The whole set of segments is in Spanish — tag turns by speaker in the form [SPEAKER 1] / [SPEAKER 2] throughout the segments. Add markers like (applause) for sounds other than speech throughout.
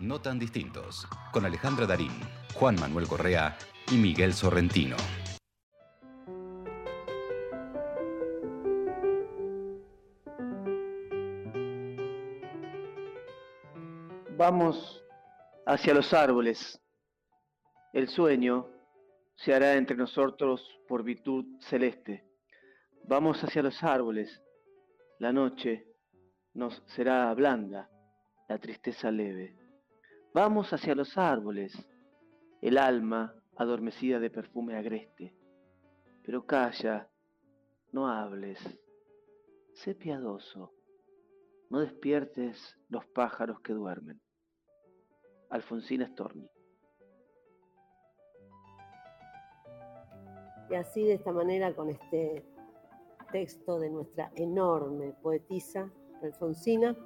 [SPEAKER 1] No tan distintos, con Alejandra Darín, Juan Manuel Correa y Miguel Sorrentino.
[SPEAKER 2] Vamos hacia los árboles. El sueño se hará entre nosotros por virtud celeste. Vamos hacia los árboles. La noche nos será blanda, la tristeza leve. Vamos hacia los árboles, el alma adormecida de perfume agreste. Pero calla, no hables, sé piadoso, no despiertes los pájaros que duermen. Alfonsina Storni.
[SPEAKER 3] Y así de esta manera, con este texto de nuestra enorme poetisa Alfonsina,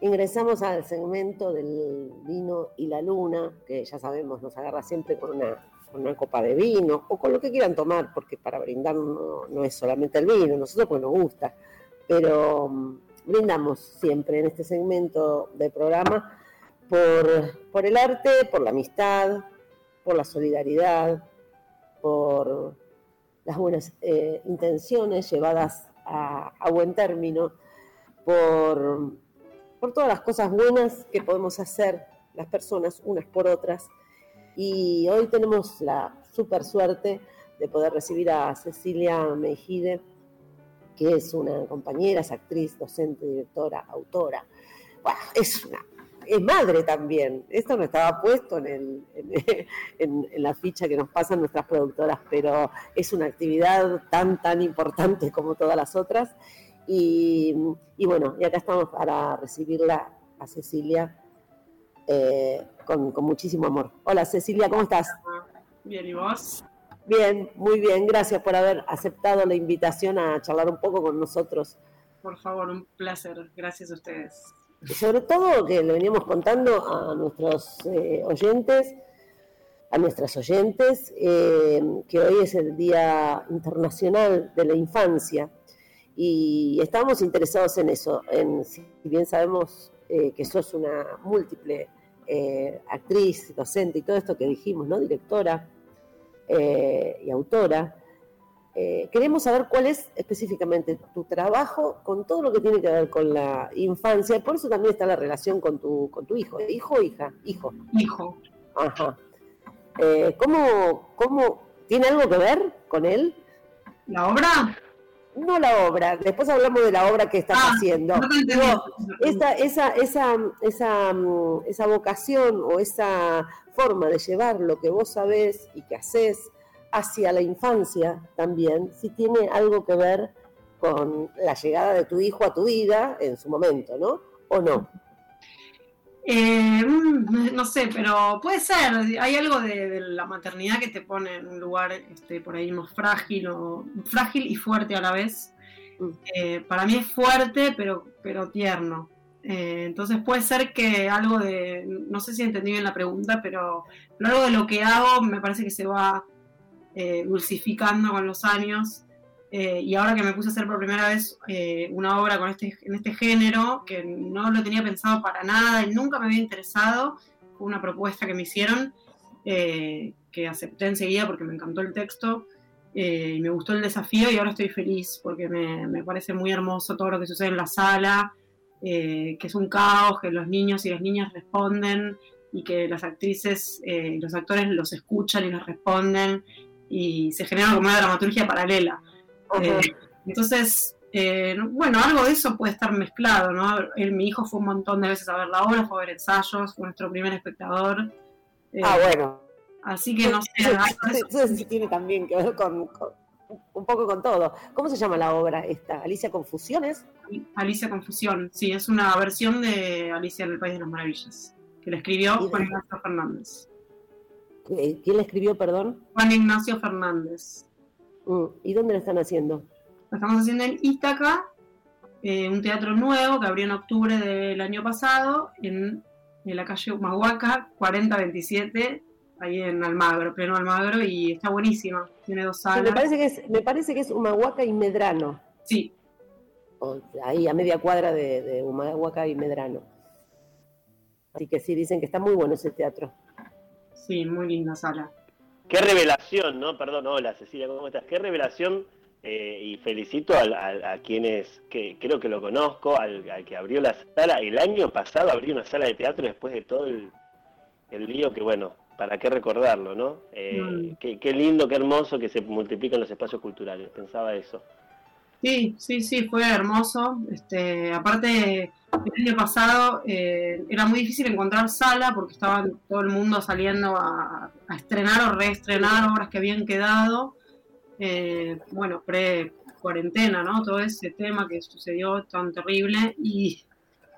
[SPEAKER 3] ingresamos al segmento del vino y la luna, que ya sabemos nos agarra siempre con una, copa de vino o con lo que quieran tomar, porque para brindar no, es solamente el vino, nosotros pues nos gusta, pero mm, brindamos siempre en este segmento del programa por, por el arte, por la amistad, por la solidaridad, por las buenas eh, intenciones llevadas a, buen término, por, por todas las cosas buenas que podemos hacer las personas unas por otras. Y hoy tenemos la super suerte de poder recibir a Cecilia Mejide, que es una compañera, es actriz, docente, directora, autora. Bueno, es una es madre también. Esto no estaba puesto en, (laughs) la ficha que nos pasan nuestras productoras, pero es una actividad tan, tan importante como todas las otras. Y, bueno, y acá estamos para recibirla a Cecilia eh, con, muchísimo amor. Hola Cecilia, ¿cómo estás?
[SPEAKER 4] Bien, ¿y vos?
[SPEAKER 3] Bien, muy bien. Gracias por haber aceptado la invitación a charlar un poco con nosotros.
[SPEAKER 4] Por favor, un placer. Gracias a ustedes
[SPEAKER 3] sobre todo que le veníamos contando a nuestros eh, oyentes, a nuestras oyentes, eh, que hoy es el Día Internacional de la Infancia y estamos interesados en eso, en si bien sabemos eh, que sos una múltiple actriz, docente y todo esto que dijimos, ¿no? Directora y autora. Eh, queremos saber cuál es específicamente tu trabajo con todo lo que tiene que ver con la infancia. Por eso también está la relación con tu, con tu hijo. ¿Hijo o hija? Hijo.
[SPEAKER 4] Hijo.
[SPEAKER 3] Ajá. Eh, ¿cómo, ¿Cómo tiene algo que ver con él?
[SPEAKER 4] ¿La obra?
[SPEAKER 3] No la obra, después hablamos de la obra que estás ah, haciendo. esa, esa, esa, esa, mm, esa vocación o esa forma de llevar lo que vos sabés y que haces hacia la infancia también, si tiene algo que ver con la llegada de tu hijo a tu vida en su momento, ¿no? ¿O no?
[SPEAKER 4] Eh, mm, no sé, pero puede ser. Hay algo de, la maternidad que te pone en un lugar este, por ahí más frágil, o, frágil y fuerte a la vez. Mm. Eh, para mí es fuerte, pero, pero tierno. Eh, entonces puede ser que algo de, no sé si entendí bien la pregunta, pero algo de lo que hago me parece que se va dulcificando con los años. Eh, y ahora que me puse a hacer por primera vez eh, una obra con este, en este género, que no lo tenía pensado para nada y nunca me había interesado, fue una propuesta que me hicieron, que acepté enseguida porque me encantó el texto y me gustó el desafío y ahora estoy feliz porque me, me parece muy hermoso todo lo que sucede en la sala, que es un caos, que los niños y las niñas responden y que las actrices y los actores los escuchan y los responden y se genera como una dramaturgia paralela. Eh, entonces, eh, bueno, algo de eso puede estar mezclado, ¿no? mi hijo fue un montón de veces a ver la obra, fue a ver ensayos, fue nuestro primer espectador.
[SPEAKER 3] Eh, ah, bueno.
[SPEAKER 4] Así que no sé.
[SPEAKER 3] Eso, sí tiene también que ver con, un poco con todo. ¿Cómo se llama la obra esta? ¿Alicia Confusiones?
[SPEAKER 4] Alicia Confusión, sí, es una versión de Alicia en el País de las Maravillas, que la escribió Juan Ignacio Fernández.
[SPEAKER 3] ¿Quién la escribió, perdón?
[SPEAKER 4] Juan Ignacio Fernández.
[SPEAKER 3] Mm, ¿Y dónde la están haciendo?
[SPEAKER 4] La estamos haciendo en Ítaca, eh, un teatro nuevo que abrió en octubre del año pasado, en, la calle Humahuaca, 4027, ahí en Almagro, pleno Almagro, y está buenísima. Tiene dos salas.
[SPEAKER 3] me, parece que es, me parece que es Humahuaca y Medrano.
[SPEAKER 4] Sí.
[SPEAKER 3] ahí a media cuadra de, de Humahuaca y Medrano. Así que sí, dicen que está muy bueno ese teatro.
[SPEAKER 4] Sí, muy linda sala.
[SPEAKER 5] Qué revelación, ¿no? Perdón, hola Cecilia, ¿cómo estás? Qué revelación eh, y felicito a, quienes, que creo que lo conozco, al, que abrió la sala. El año pasado abrió una sala de teatro después de todo el, lío que, bueno, para qué recordarlo, ¿no? Eh, mm. qué, qué, lindo, qué hermoso que se multiplican los espacios culturales, pensaba eso.
[SPEAKER 4] Sí, sí, sí, fue hermoso. Este, aparte, el año pasado eh, era muy difícil encontrar sala porque estaba todo el mundo saliendo a, estrenar o reestrenar obras que habían quedado. Eh, bueno, pre-cuarentena, ¿no? Todo ese tema que sucedió tan terrible. Y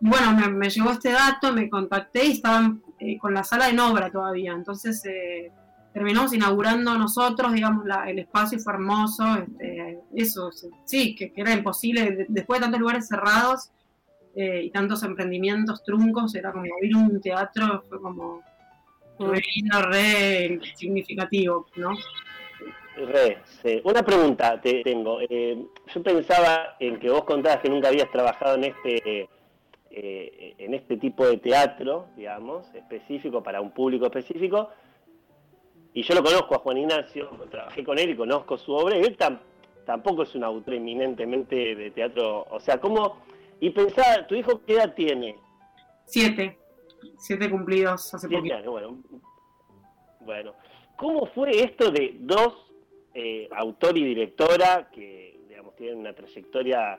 [SPEAKER 4] bueno, me, llegó este dato, me contacté y estaban eh, con la sala en obra todavía. Entonces, terminamos inaugurando nosotros, digamos, el espacio fue hermoso, este, eso, sí, que, era imposible, después de tantos lugares cerrados eh, y tantos emprendimientos truncos, era como abrir un teatro, fue como re lindo, re significativo, ¿no?
[SPEAKER 5] Re, sí. Una pregunta te tengo. Eh, yo pensaba en que vos contabas que nunca habías trabajado en este eh, en este tipo de teatro, digamos, específico para un público específico, y yo lo conozco a Juan Ignacio, trabajé con él y conozco su obra, y él tampoco es un autor eminentemente de teatro, o sea, ¿cómo? Y pensaba, ¿tu hijo qué edad tiene?
[SPEAKER 4] Siete, siete cumplidos hace poco.
[SPEAKER 5] bueno. bueno, ¿cómo fue esto de dos, eh, autor y directora, que, digamos, tienen una trayectoria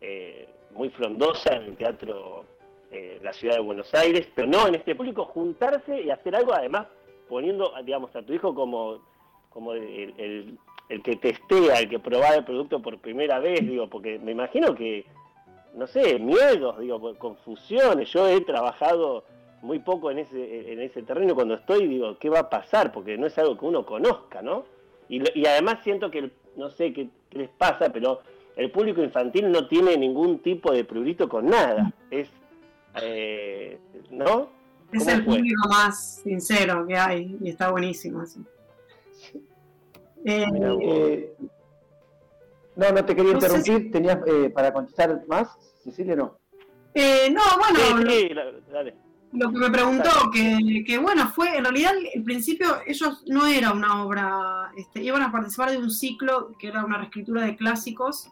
[SPEAKER 5] eh, muy frondosa en el teatro de la ciudad de Buenos Aires, pero no en este público, juntarse y hacer algo además poniendo, digamos, a tu hijo como, como el, que testea, el que prueba el producto por primera vez, digo, porque me imagino que, no sé, miedos, digo, confusiones. Yo he trabajado muy poco en ese, en ese terreno cuando estoy, digo, ¿qué va a pasar? Porque no es algo que uno conozca, ¿no? Y, además siento que, no sé qué, les pasa, pero el público infantil no tiene ningún tipo de prurito con nada. Es, eh, ¿no?
[SPEAKER 4] Es el público más sincero que hay y está buenísimo.
[SPEAKER 2] Eh, eh, no, no te quería interrumpir. ¿Tenías eh, para contestar más? Cecilia, no.
[SPEAKER 4] no, bueno. lo, que me preguntó, que, bueno, fue, en realidad, el principio, ellos no era una obra, este, iban a participar de un ciclo que era una reescritura de clásicos.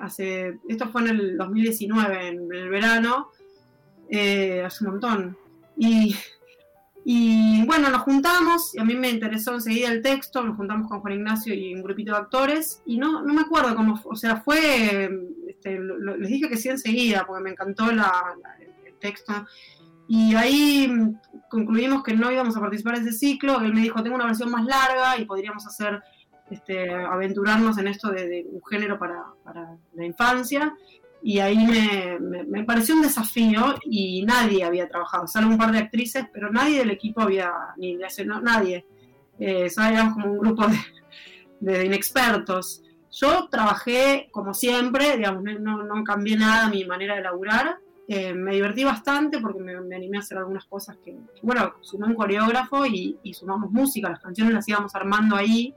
[SPEAKER 4] hace, esto fue en el 2019, en el verano, hace un montón. Y, y bueno, nos juntamos, y a mí me interesó enseguida el texto, nos juntamos con Juan Ignacio y un grupito de actores, y no, no me acuerdo cómo, o sea, fue, este, les dije que sí enseguida, porque me encantó el texto, y ahí concluimos que no íbamos a participar en ese ciclo, él me dijo, tengo una versión más larga y podríamos hacer, este, aventurarnos en esto de, un género para, para la infancia, y ahí me, pareció un desafío y nadie había trabajado, salvo un par de actrices, pero nadie del equipo había, ni de no, nadie. Eh, éramos como un grupo de, inexpertos. Yo trabajé como siempre, digamos, no, no cambié nada mi manera de laburar. Eh, me divertí bastante porque me, animé a hacer algunas cosas que, bueno, sumé un coreógrafo y, sumamos música, las canciones las íbamos armando ahí.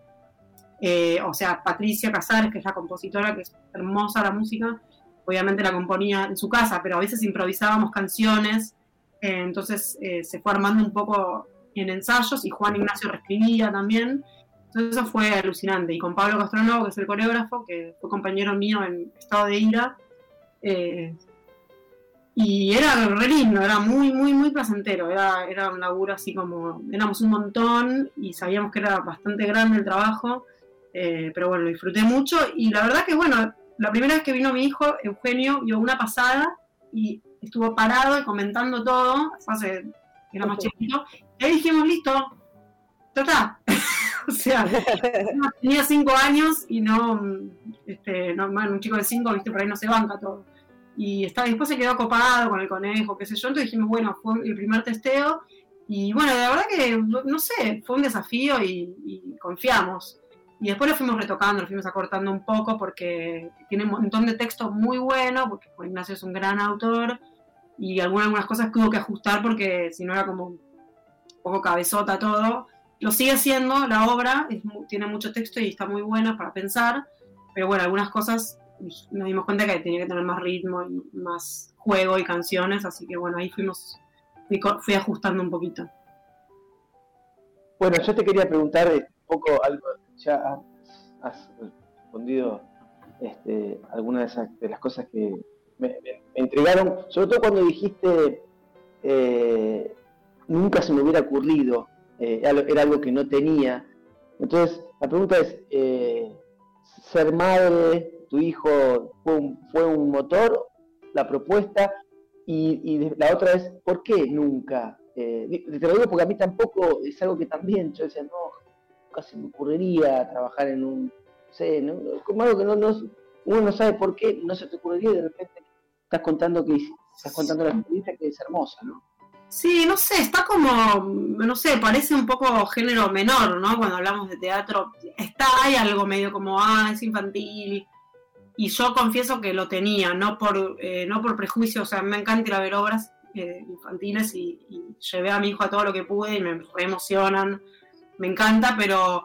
[SPEAKER 4] Eh, o sea, Patricia Casares, que es la compositora, que es hermosa la música, obviamente la componía en su casa, pero a veces improvisábamos canciones, eh, entonces eh, se fue armando un poco en ensayos y Juan Ignacio reescribía también. Entonces eso fue alucinante. Y con Pablo Castronovo, que es el coreógrafo, que fue compañero mío en Estado de Ira, eh, y era re lindo, era muy, muy, muy placentero. Era, era un laburo así como, éramos un montón y sabíamos que era bastante grande el trabajo, pero bueno, disfruté mucho. Y la verdad que, bueno, la primera vez que vino mi hijo, Eugenio, vio una pasada y estuvo parado y comentando todo, hace, era más chiquito, y ahí dijimos, listo, está. (laughs) o sea, tenía cinco años y no, este, no, un chico de cinco, viste, por ahí no se banca todo. Y estaba, después se quedó copado con el conejo, qué sé yo, entonces dijimos, bueno, fue el primer testeo, y bueno, la verdad que, no sé, fue un desafío y, y confiamos. Y después lo fuimos retocando, lo fuimos acortando un poco porque tiene un montón de texto muy bueno, porque Ignacio es un gran autor y algunas, algunas cosas hubo que ajustar porque si no era como un poco cabezota todo. Lo sigue haciendo la obra, tiene mucho texto y está muy buena para pensar, pero bueno, algunas cosas nos dimos cuenta que tenía que tener más ritmo, y más juego y canciones, así que bueno, ahí fuimos, fui, ajustando un poquito.
[SPEAKER 2] Bueno, yo te quería preguntar un poco algo, ya has, respondido este, algunas de, las cosas que me, entregaron, sobre todo cuando dijiste, eh, nunca se me hubiera ocurrido, eh, era algo que no tenía. Entonces, la pregunta es, eh, ser madre, tu hijo fue un, motor, la propuesta, y, la otra es, ¿por qué nunca? Te lo digo porque a mí tampoco es algo que también, yo decía, no, casi me ocurriría trabajar en un, no sé, como algo que no, uno no sabe por qué, no se te ocurriría y de repente estás contando que estás contando la experiencia que es hermosa, ¿no?
[SPEAKER 4] Sí, no sé, está como, no sé, parece un poco género menor, ¿no? Cuando hablamos de teatro, está, hay algo medio como, ah, es infantil, y yo confieso que lo tenía, no por, eh, no por prejuicio, o sea, me encanta ir a ver obras eh, infantiles y, llevé a mi hijo a todo lo que pude y me emocionan, me encanta, pero,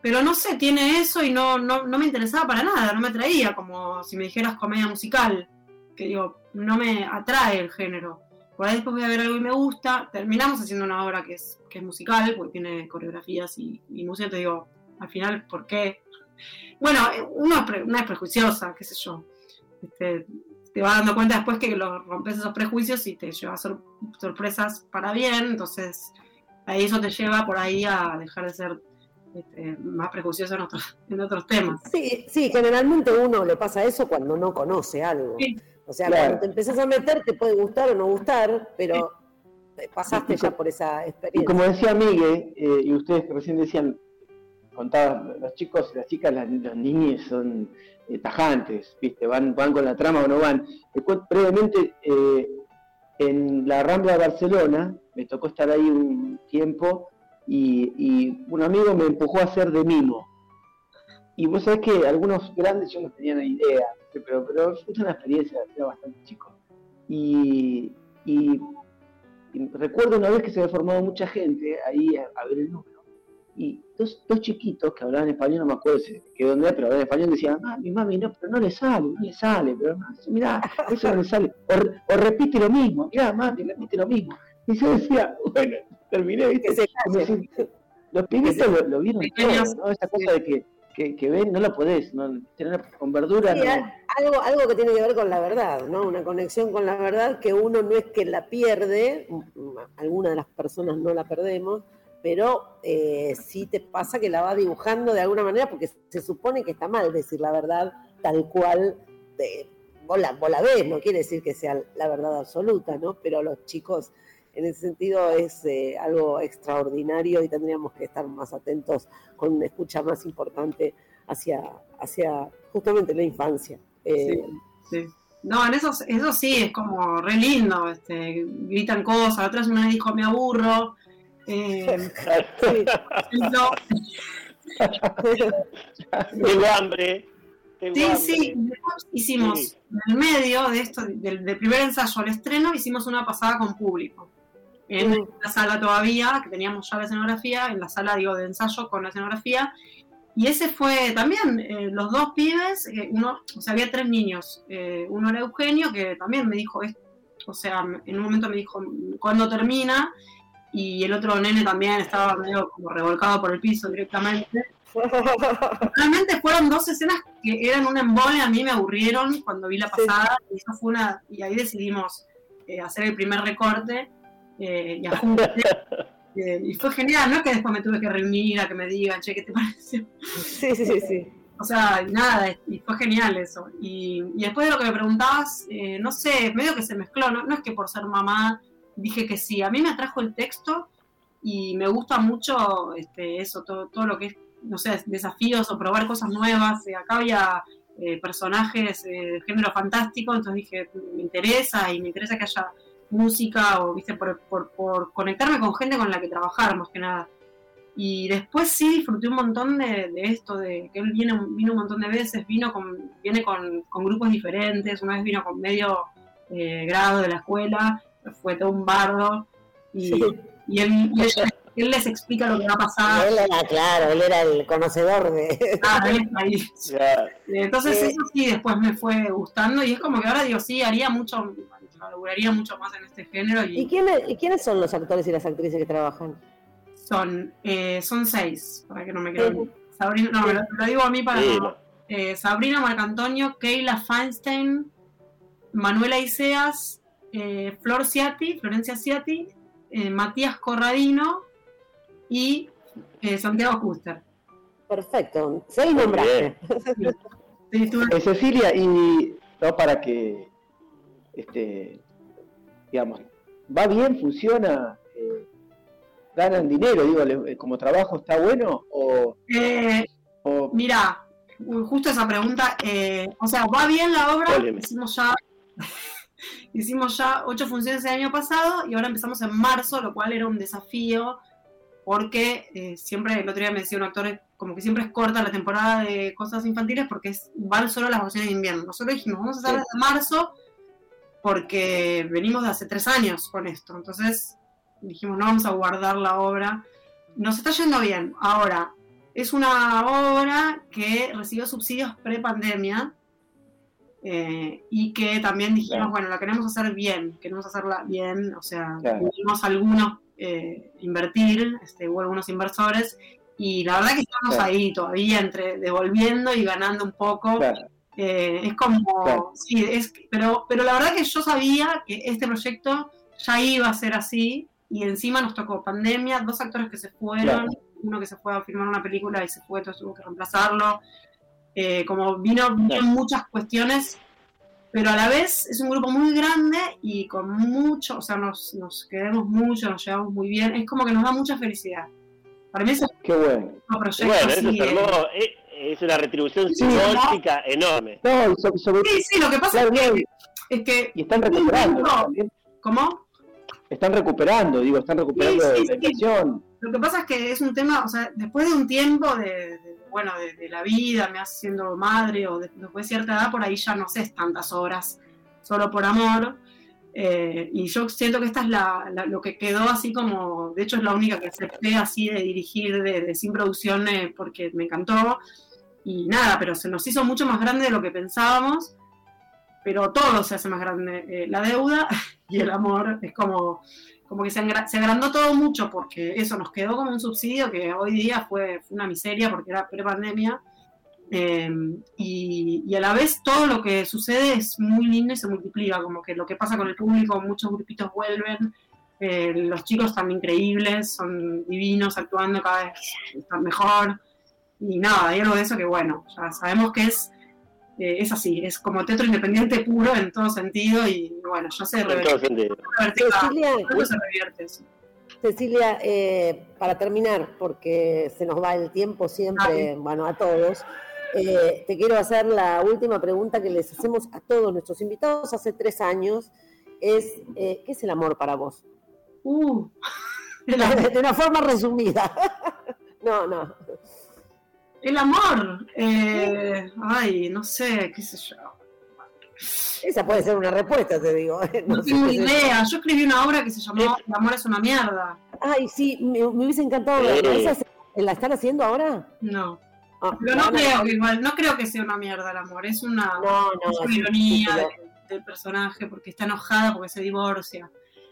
[SPEAKER 4] pero no sé, tiene eso y no, no, no me interesaba para nada, no me atraía, como si me dijeras comedia musical, que digo, no me atrae el género. Por ahí después voy a ver algo y me gusta, terminamos haciendo una obra que es, que es musical, porque tiene coreografías y, música, te digo, al final, ¿por qué? Bueno, uno es, una es prejuiciosa, qué sé yo. Este, te vas dando cuenta después que lo rompes esos prejuicios y te lleva sorpresas para bien, entonces ahí eso te lleva por ahí a dejar de ser este, más prejuicioso en otros, en otros temas.
[SPEAKER 3] Sí, sí, generalmente uno le pasa eso cuando no conoce algo. O sea, cuando te empezás a meter te puede gustar o no gustar, pero pasaste ya por esa experiencia. Y
[SPEAKER 2] como decía Miguel, eh, y ustedes que recién decían, contaba, los chicos, las chicas, los niños son eh, tajantes, ¿viste? Van, van con la trama o no van. brevemente, eh, en la Rambla de Barcelona, me tocó estar ahí un tiempo y, un amigo me empujó a hacer de mimo. Y vos sabés que algunos grandes yo no tenía ni idea, pero, pero fue una experiencia, era bastante chico. Y, recuerdo una vez que se había formado mucha gente ahí a ver el número y dos, dos chiquitos que hablaban español, no me acuerdo que dónde pero hablaban español, decían, ah, mi mami, no, pero no le sale, no le sale, pero no, mirá, eso no le sale. O, repite lo mismo, mirá, mami, repite lo mismo. Y yo decía, (laughs) bueno, terminé, ¿viste? los pibitos lo, lo, vieron todo, ¿no? Esa cosa de que, que, que, ven, no lo podés, ¿no? tener con verdura.
[SPEAKER 3] algo, algo que tiene que ver con la verdad, ¿no? Una conexión con la verdad que uno no es que la pierde, algunas de las personas no la perdemos, pero eh, sí te pasa que la va dibujando de alguna manera porque se supone que está mal decir la verdad tal cual de, vos, la, ves, no quiere decir que sea la verdad absoluta, ¿no? Pero los chicos en ese sentido es eh, algo extraordinario y tendríamos que estar más atentos con una escucha más importante hacia, hacia justamente la infancia.
[SPEAKER 4] Eh, sí, No, en eso, eso sí, es como re lindo, este, gritan cosas, vez una vez dijo me aburro, eh,
[SPEAKER 5] Tengo hambre.
[SPEAKER 4] sí, sí, hicimos en el medio de esto, del, primer ensayo al estreno, hicimos una pasada con público. En la sala todavía, que teníamos ya la escenografía, en la sala digo de ensayo con la escenografía, y ese fue también, eh, los dos pibes, eh, uno, o sea, había tres niños, eh, uno era Eugenio, que también me dijo, o sea, en un momento me dijo, ¿cuándo termina? Y el otro nene también estaba medio como revolcado por el piso directamente. Realmente fueron dos escenas que eran un embole, a mí me aburrieron cuando vi la pasada, y eso fue una, y ahí decidimos eh, hacer el primer recorte eh, y (laughs) eh, y fue genial, no es que después me tuve que reunir a que me digan, che, ¿qué te pareció?
[SPEAKER 3] Sí, sí, sí, sí. (laughs)
[SPEAKER 4] O sea, nada, y fue genial eso. Y, y después de lo que me preguntabas, no sé, medio que se mezcló, no, no es que por ser mamá dije que sí. A mí me atrajo el texto y me gusta mucho este, eso, todo, todo lo que es, no sé, desafíos o probar cosas nuevas. Eh, acá había eh, personajes eh, de género fantástico, entonces dije, me interesa y me interesa que haya música o, viste, por, por, conectarme con gente con la que trabajar, más que nada. Y después sí disfruté un montón de, esto, de él viene, vino un montón de veces, vino con, viene con, con grupos diferentes, una vez vino con medio grado de la escuela, fue todo un bardo. Y, y, él, él les explica lo que va a pasar.
[SPEAKER 3] Él era, claro, él era el conocedor de.
[SPEAKER 4] Ah, él ahí. (laughs)
[SPEAKER 5] Ya.
[SPEAKER 4] Entonces
[SPEAKER 3] Eh,
[SPEAKER 4] eso sí después me fue gustando y es como que ahora digo, sí, haría mucho, laburaría mucho más en este género
[SPEAKER 3] ¿Y
[SPEAKER 4] y
[SPEAKER 3] quiénes, y quiénes son los actores y las actrices que trabajan?
[SPEAKER 4] son, eh, son seis, para que no me quede.
[SPEAKER 3] Sí.
[SPEAKER 4] Sabrina, no, me lo, digo a mí para no. Eh, Sabrina Marcantonio, Keila Feinstein, Manuela Iseas, eh, Flor Ciati, Florencia Ciati, eh, Matías Corradino y eh, Santiago Custer.
[SPEAKER 3] Perfecto. Seis nombraste.
[SPEAKER 4] Sí,
[SPEAKER 2] Eh, Cecilia, y no para que, este, digamos, va bien, funciona, eh, ganan dinero, digo, como trabajo está bueno o,
[SPEAKER 4] eh,
[SPEAKER 2] o-
[SPEAKER 4] Mira, justo esa pregunta, eh, o sea, va bien la
[SPEAKER 5] obra,Óleme.
[SPEAKER 4] hicimos ya, hicimos ya ocho funciones el año pasado y ahora empezamos en marzo, lo cual era un desafío porque eh, siempre, el otro día me decía un actor, como que siempre es corta la temporada de cosas infantiles porque es, van solo las vacaciones de invierno. Nosotros dijimos, vamos a hacer desde marzo porque venimos de hace tres años con esto. Entonces dijimos, no vamos a guardar la obra. Nos está yendo bien. Ahora, es una obra que recibió subsidios pre-pandemia eh, y que también dijimos,
[SPEAKER 2] Claro.
[SPEAKER 4] bueno, la queremos hacer bien, queremos hacerla bien, o sea,
[SPEAKER 2] Claro.
[SPEAKER 4] tuvimos algunos eh, invertir, este, hubo algunos inversores y la verdad que estamos
[SPEAKER 2] Claro.
[SPEAKER 4] ahí todavía entre devolviendo y ganando un poco.
[SPEAKER 2] claro,
[SPEAKER 4] Eh, es como, sí, es, pero, pero la verdad que yo sabía que este proyecto ya iba a ser así y encima nos tocó pandemia, dos actores que se fueron, uno que se fue a filmar una película y se fue, entonces tuvo que reemplazarlo. Eh, como vino, muchas cuestiones, pero a la vez es un grupo muy grande y con mucho, o sea, nos, nos queremos mucho, nos llevamos muy bien, es como que nos da mucha felicidad. Para mí es
[SPEAKER 2] qué bueno.
[SPEAKER 4] un proyecto
[SPEAKER 5] Bueno, eso
[SPEAKER 4] así,
[SPEAKER 5] es
[SPEAKER 4] eh,
[SPEAKER 5] hermoso. Es, es una retribución
[SPEAKER 2] Sí,
[SPEAKER 5] simbólica enorme.
[SPEAKER 2] No, y so- sobre-
[SPEAKER 4] Sí, sí, lo que pasa
[SPEAKER 2] claro,
[SPEAKER 4] es que,
[SPEAKER 2] y-
[SPEAKER 4] es que
[SPEAKER 2] y están recuperando
[SPEAKER 4] No. ¿Cómo?
[SPEAKER 2] Están recuperando, digo, están recuperando
[SPEAKER 4] Sí, sí,
[SPEAKER 2] la
[SPEAKER 4] sí.
[SPEAKER 2] inversión.
[SPEAKER 4] Lo que pasa es que es un tema, o sea, después de un tiempo de, de- bueno, de, de la vida, me hace siendo madre o de- después de cierta edad, por ahí ya no sé tantas obras solo por amor. Eh, y yo siento que esta es la, la- lo que quedó así como, de hecho es la única que acepté así de dirigir de, de sin producción eh, porque me encantó. Y nada, pero se nos hizo mucho más grande de lo que pensábamos, pero todo se hace más grande. Eh, la deuda (laughs) y el amor es como, como que se, se agrandó todo mucho porque eso nos quedó como un subsidio que hoy día fue, una miseria porque era pre-pandemia. Y, y a la vez todo lo que sucede es muy lindo y se multiplica, como que lo que pasa con el público, muchos grupitos vuelven, eh, los chicos están increíbles, son divinos actuando cada vez están mejor y nada, hay algo de eso que bueno, ya sabemos que es, eh, es así, es como teatro independiente puro en todo sentido y bueno, ya se revierte,
[SPEAKER 5] sentido.
[SPEAKER 3] Cecilia,
[SPEAKER 4] se revierte sí.
[SPEAKER 3] Cecilia, eh, para terminar, porque se nos va el tiempo siempre, bueno, a todos, eh, te quiero hacer la última pregunta que les hacemos a todos nuestros invitados hace tres años. Es, eh, ¿qué es el amor para vos?
[SPEAKER 4] Uh, el, (laughs)
[SPEAKER 3] De una forma resumida. (laughs) No, no.
[SPEAKER 4] El amor, eh, ay, no sé, qué sé yo.
[SPEAKER 3] Esa puede ser una respuesta, te digo. (laughs)
[SPEAKER 4] No tengo
[SPEAKER 3] sé.
[SPEAKER 4] idea. Yo escribí una obra que se llamó El amor es una mierda.
[SPEAKER 3] Ay, sí, me, me hubiese encantado verla.
[SPEAKER 5] Sí.
[SPEAKER 3] ¿Esa se- ¿La están haciendo ahora?
[SPEAKER 4] No.
[SPEAKER 3] Ah,
[SPEAKER 4] Pero no creo que igual, no creo que sea una mierda el amor. Es una,
[SPEAKER 3] No, no,
[SPEAKER 4] es una
[SPEAKER 3] es
[SPEAKER 4] ironía del personaje porque está enojada porque se divorcia.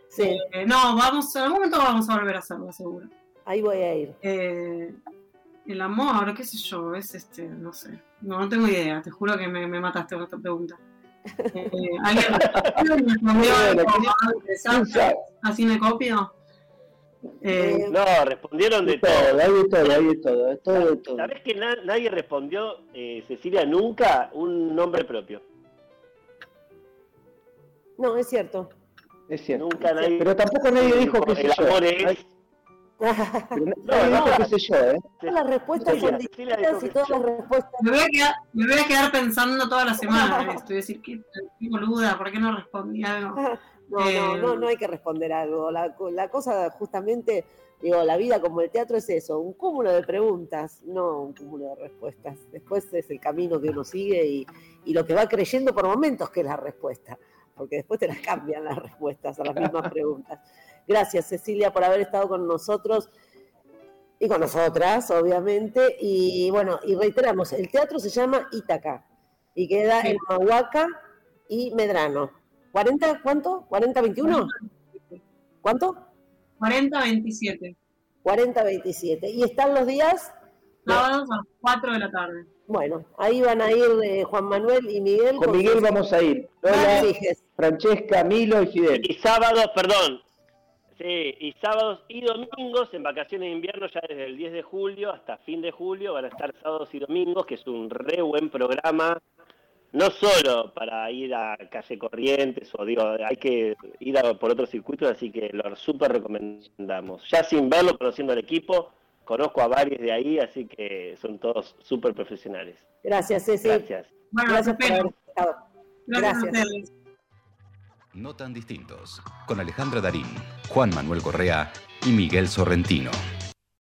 [SPEAKER 3] Sí,
[SPEAKER 4] Eh, no, vamos, en algún momento vamos a volver a hacerlo, seguro.
[SPEAKER 3] ahí voy a ir.
[SPEAKER 4] Eh, el amor, qué sé yo, es este, no sé. No, no tengo idea, te juro que me, me mataste con esta pregunta. (laughs) Eh, ¿Alguien, alguien me? ¿Así me copio? Eh,
[SPEAKER 3] Eh,
[SPEAKER 5] No, respondieron de
[SPEAKER 2] todo,
[SPEAKER 5] todo.
[SPEAKER 2] hay de todo, hay de todo, de todo, de todo.
[SPEAKER 5] ¿Sabés que na- nadie respondió, eh, Cecilia, nunca un nombre propio?
[SPEAKER 3] no, es cierto.
[SPEAKER 2] Es cierto.
[SPEAKER 5] Nunca nadie.
[SPEAKER 2] Pero tampoco nadie dijo qué sé
[SPEAKER 5] El
[SPEAKER 2] yo.
[SPEAKER 5] amor
[SPEAKER 2] Ay,
[SPEAKER 5] es. No, no.
[SPEAKER 2] qué sé yo, ¿eh?
[SPEAKER 3] Todas las respuestas son distintas y todas las respuestas.
[SPEAKER 4] me, voy a quedar, me voy a quedar pensando toda la semana en esto y decir, qué, qué boluda, ¿por qué no respondí algo? (laughs)
[SPEAKER 3] No, no,
[SPEAKER 4] Eh,
[SPEAKER 3] no, no hay que responder algo. La, co- la cosa, justamente, digo, la vida como el teatro es eso, un cúmulo de preguntas, no un cúmulo de respuestas. Después es el camino que uno sigue y, y lo que va creyendo por momentos que es la respuesta, porque después te las cambian las respuestas a las mismas (laughs) preguntas. Gracias, Cecilia, por haber estado con nosotros. y con nosotras, obviamente. Y bueno, y reiteramos, el teatro se llama Ítaca y queda en Mahuaca y Medrano. ¿40 cuánto? ¿40-21? ¿Cuánto?
[SPEAKER 4] 40-27.
[SPEAKER 3] 40-27. ¿Y están los días?
[SPEAKER 4] Sábados a las 4 de la tarde.
[SPEAKER 3] Bueno, ahí van a ir eh, Juan Manuel y Miguel.
[SPEAKER 2] Con Miguel vamos a ir. Lola. Francesca, Milo y Fidel.
[SPEAKER 5] Y sábados, perdón. Sí, y sábados y domingos en vacaciones de invierno, ya desde el 10 de julio hasta fin de julio, van a estar sábados y domingos, que es un re buen programa. No solo para ir a calle Corrientes, o digo, hay que ir a- por otros circuitos, así que lo súper recomendamos. Ya sin verlo, conociendo al equipo, conozco a varios de ahí, así que son todos súper profesionales.
[SPEAKER 3] Gracias, Ceci.
[SPEAKER 5] Gracias.
[SPEAKER 4] Bueno,
[SPEAKER 3] Gracias por haber estado.
[SPEAKER 4] Gracias,
[SPEAKER 3] Gracias.
[SPEAKER 4] a ustedes.
[SPEAKER 1] No tan distintos. Con Alejandra Darín, Juan Manuel Correa y Miguel Sorrentino.